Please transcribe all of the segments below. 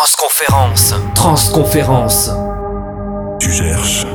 Transconférence. Transconférence. Tu cherches.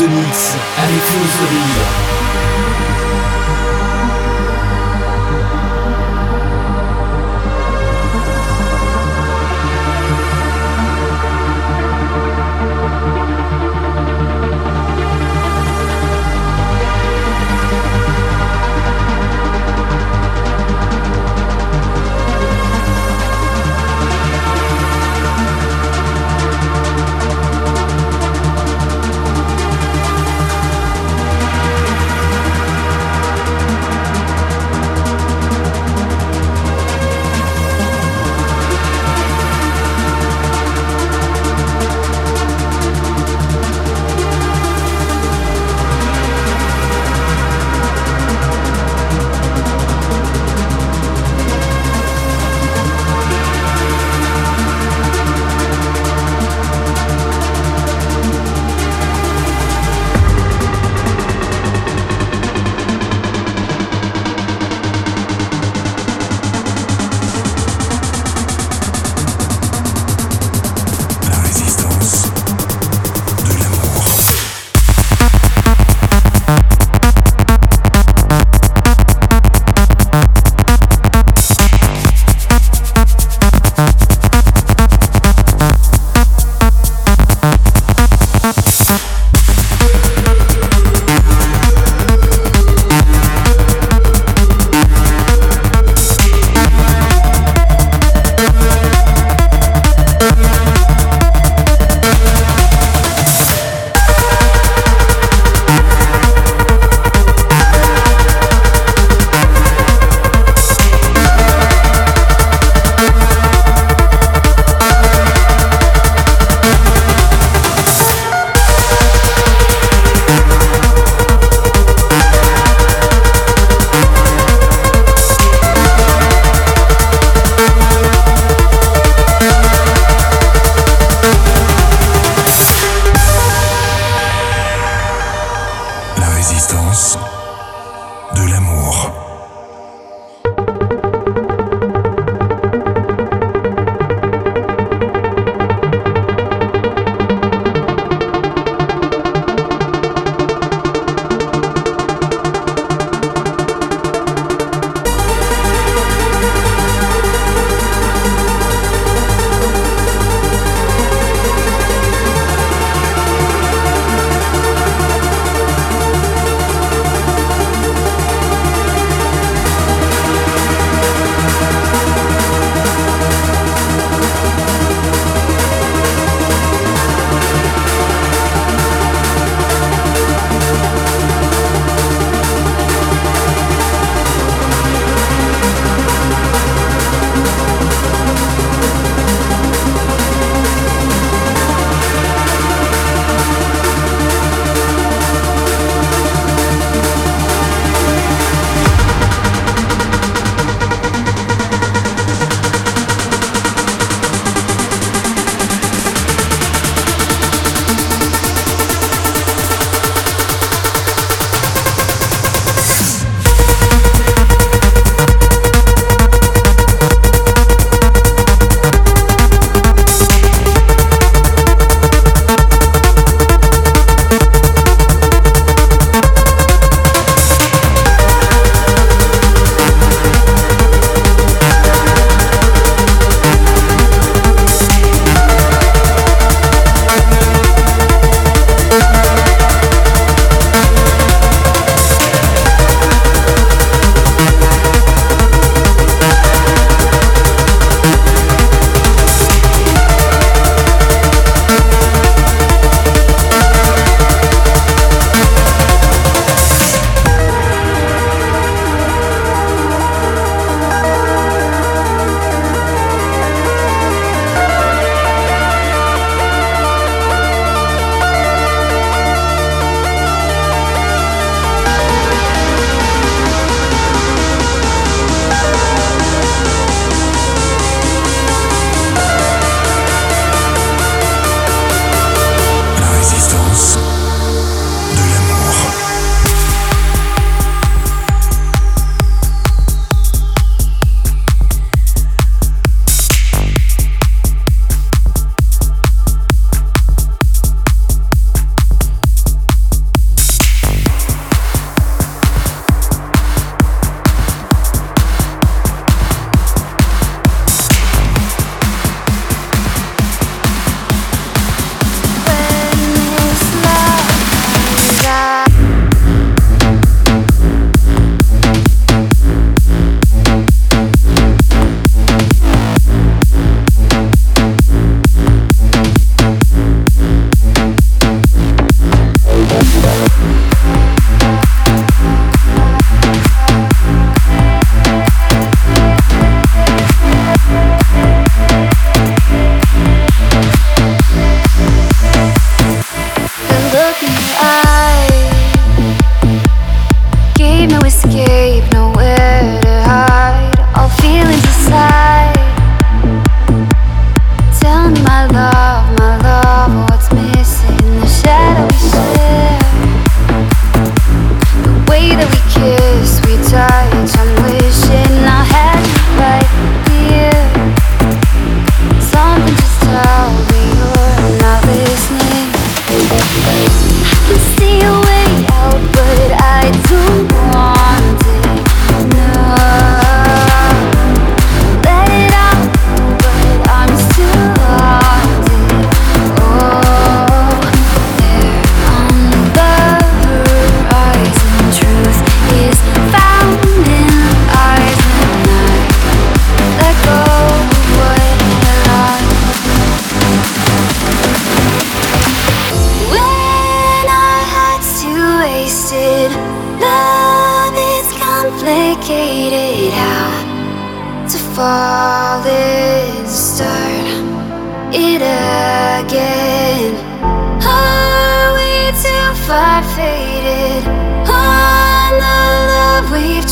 De mix avec philosophie.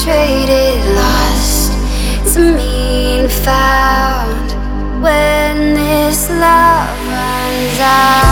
traded lost to mean found when this love runs out.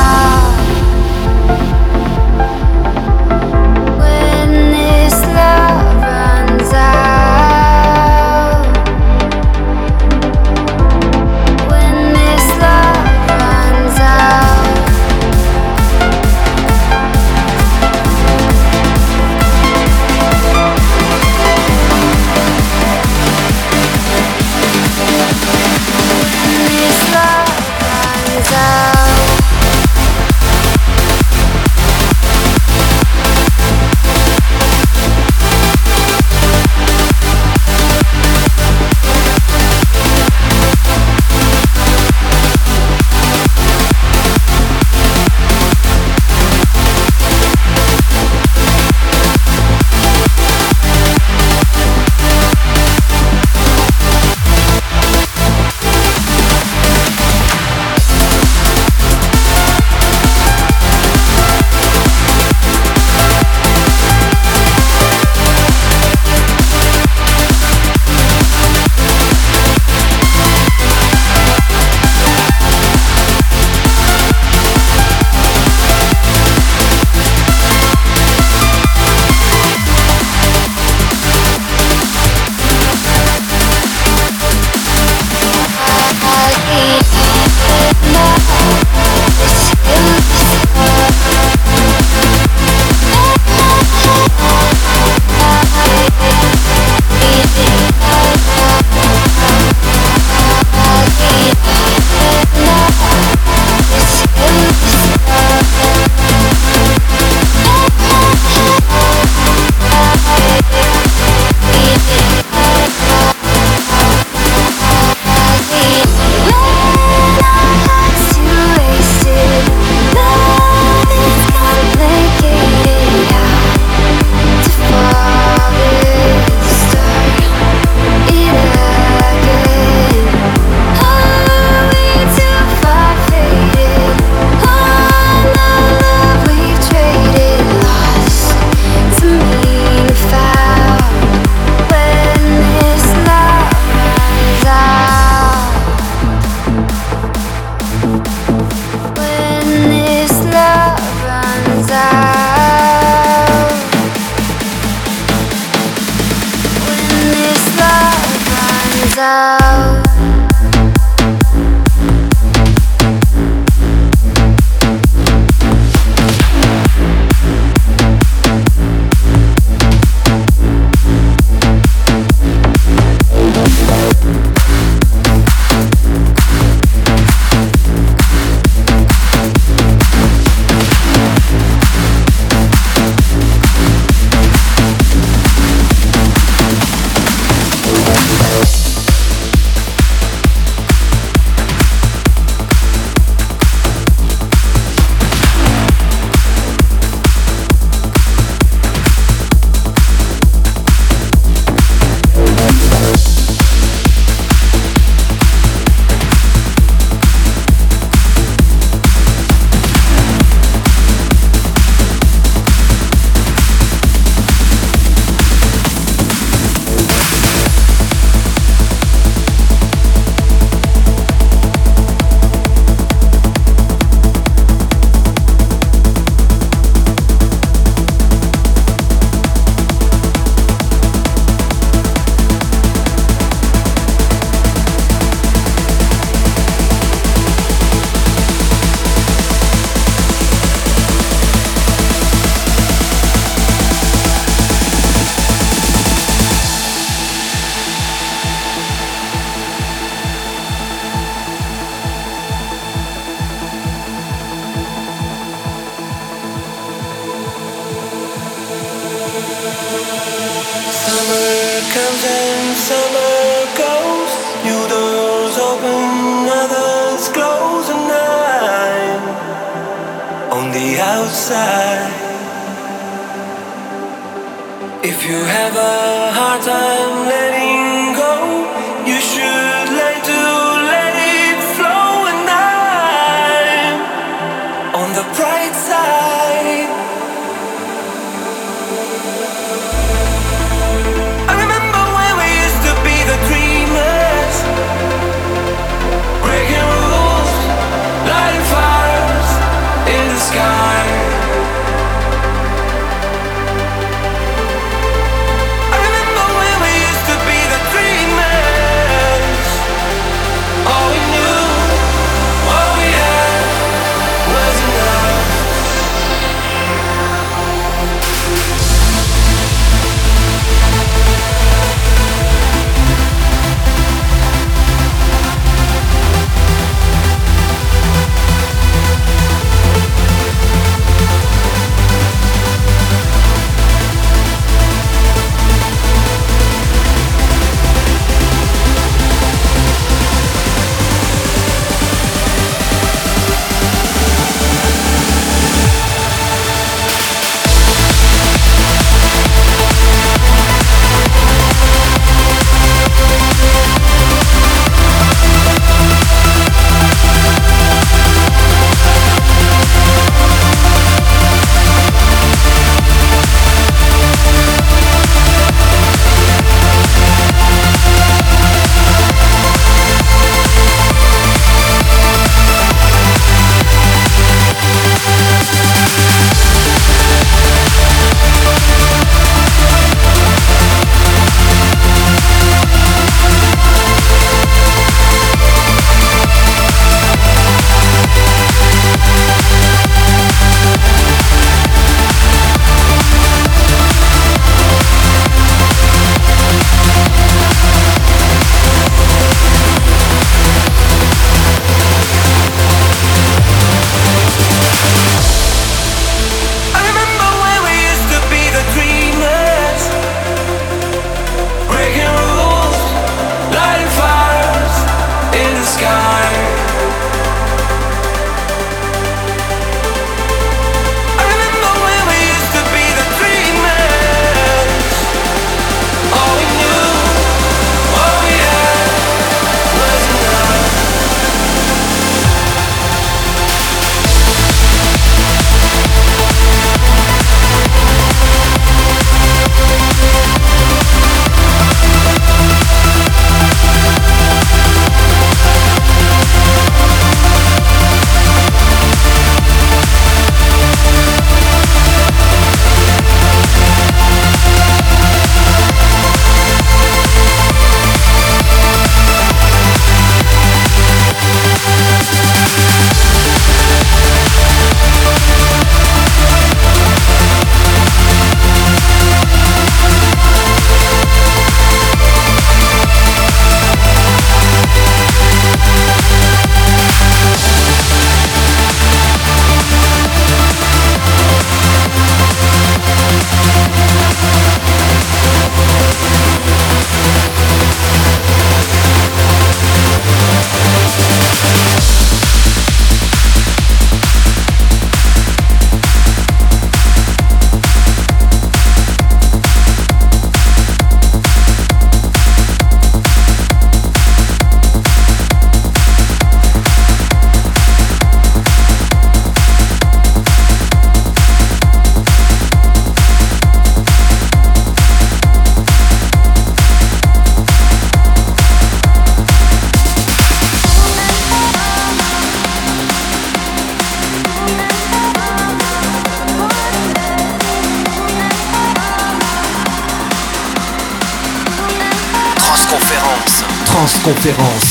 Conférence.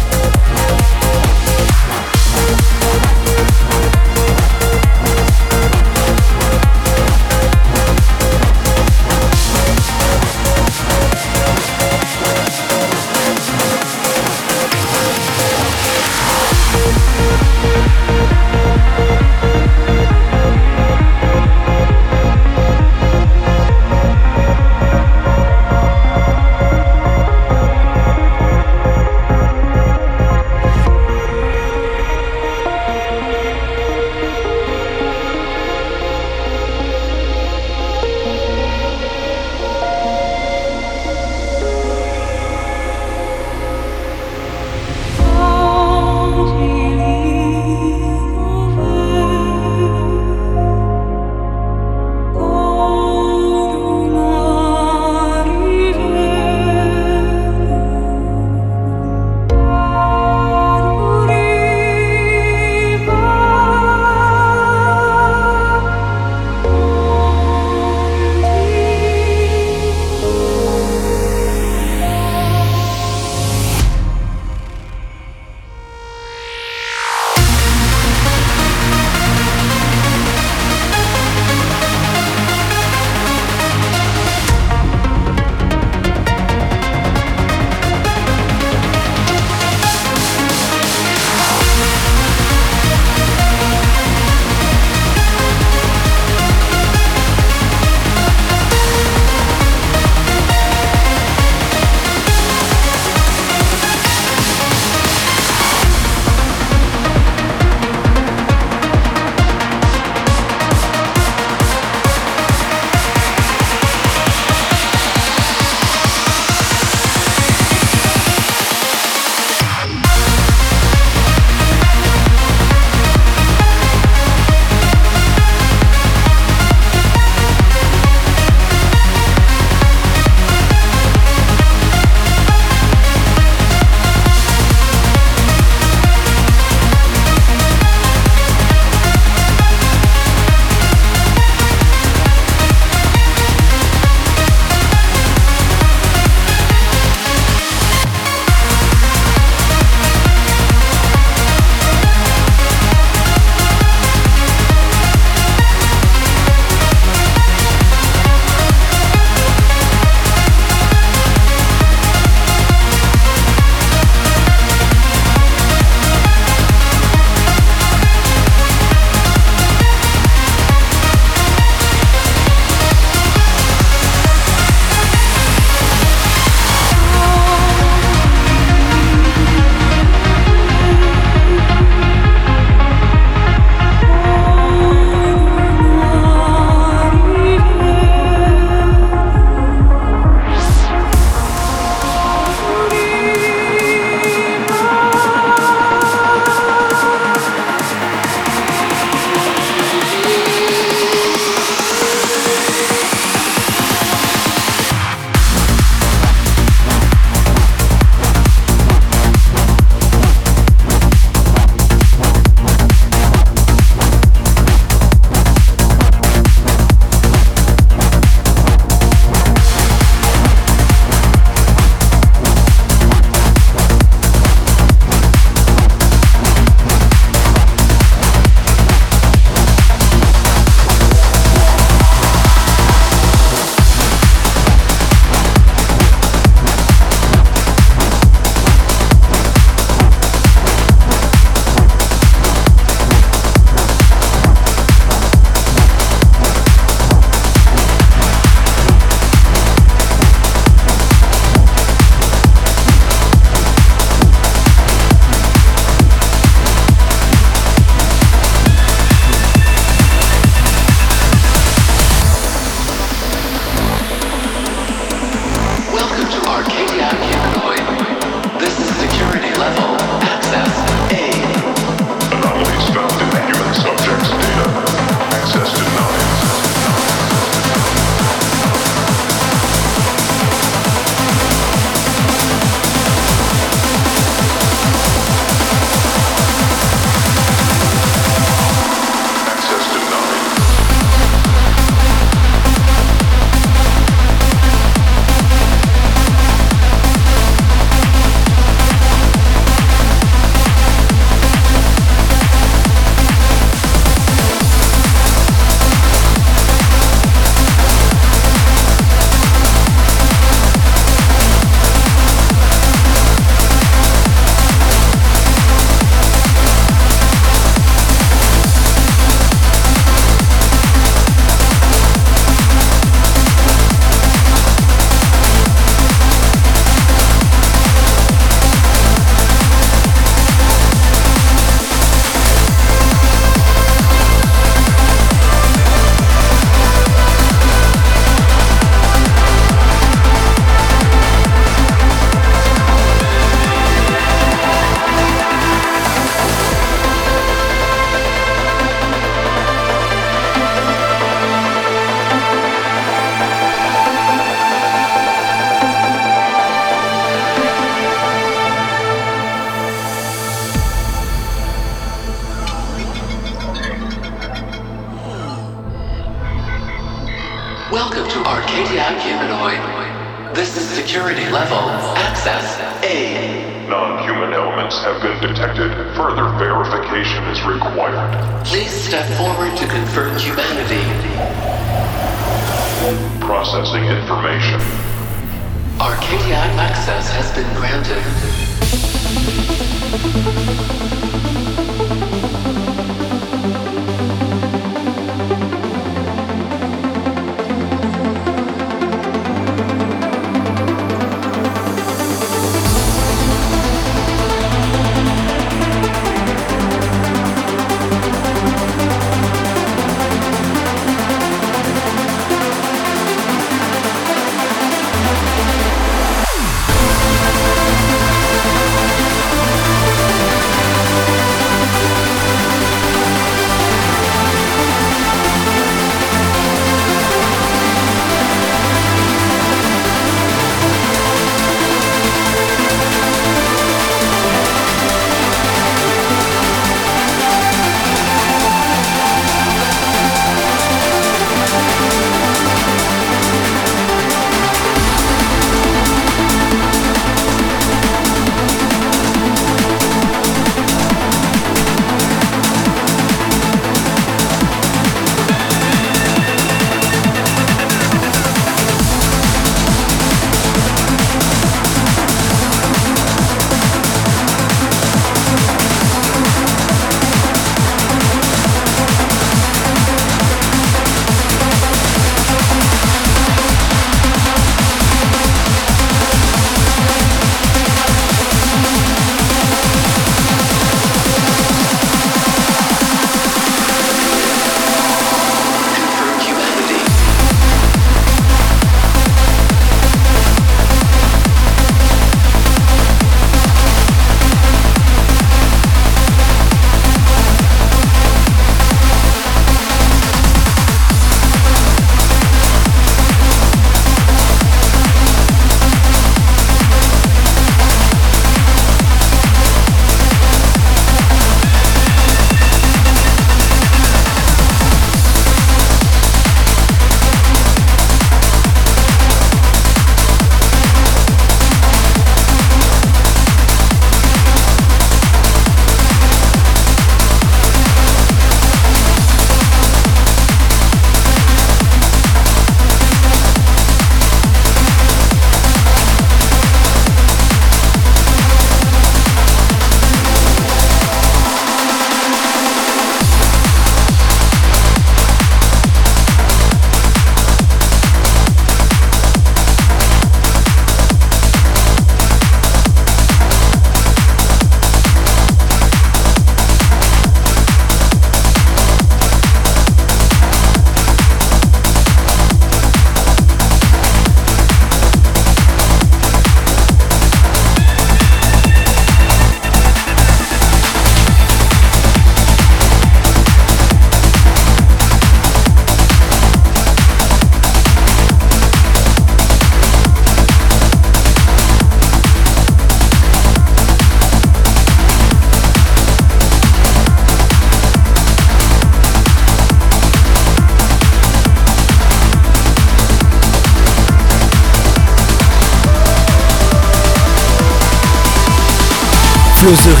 22h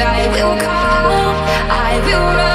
I will call, I will run.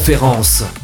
conférence.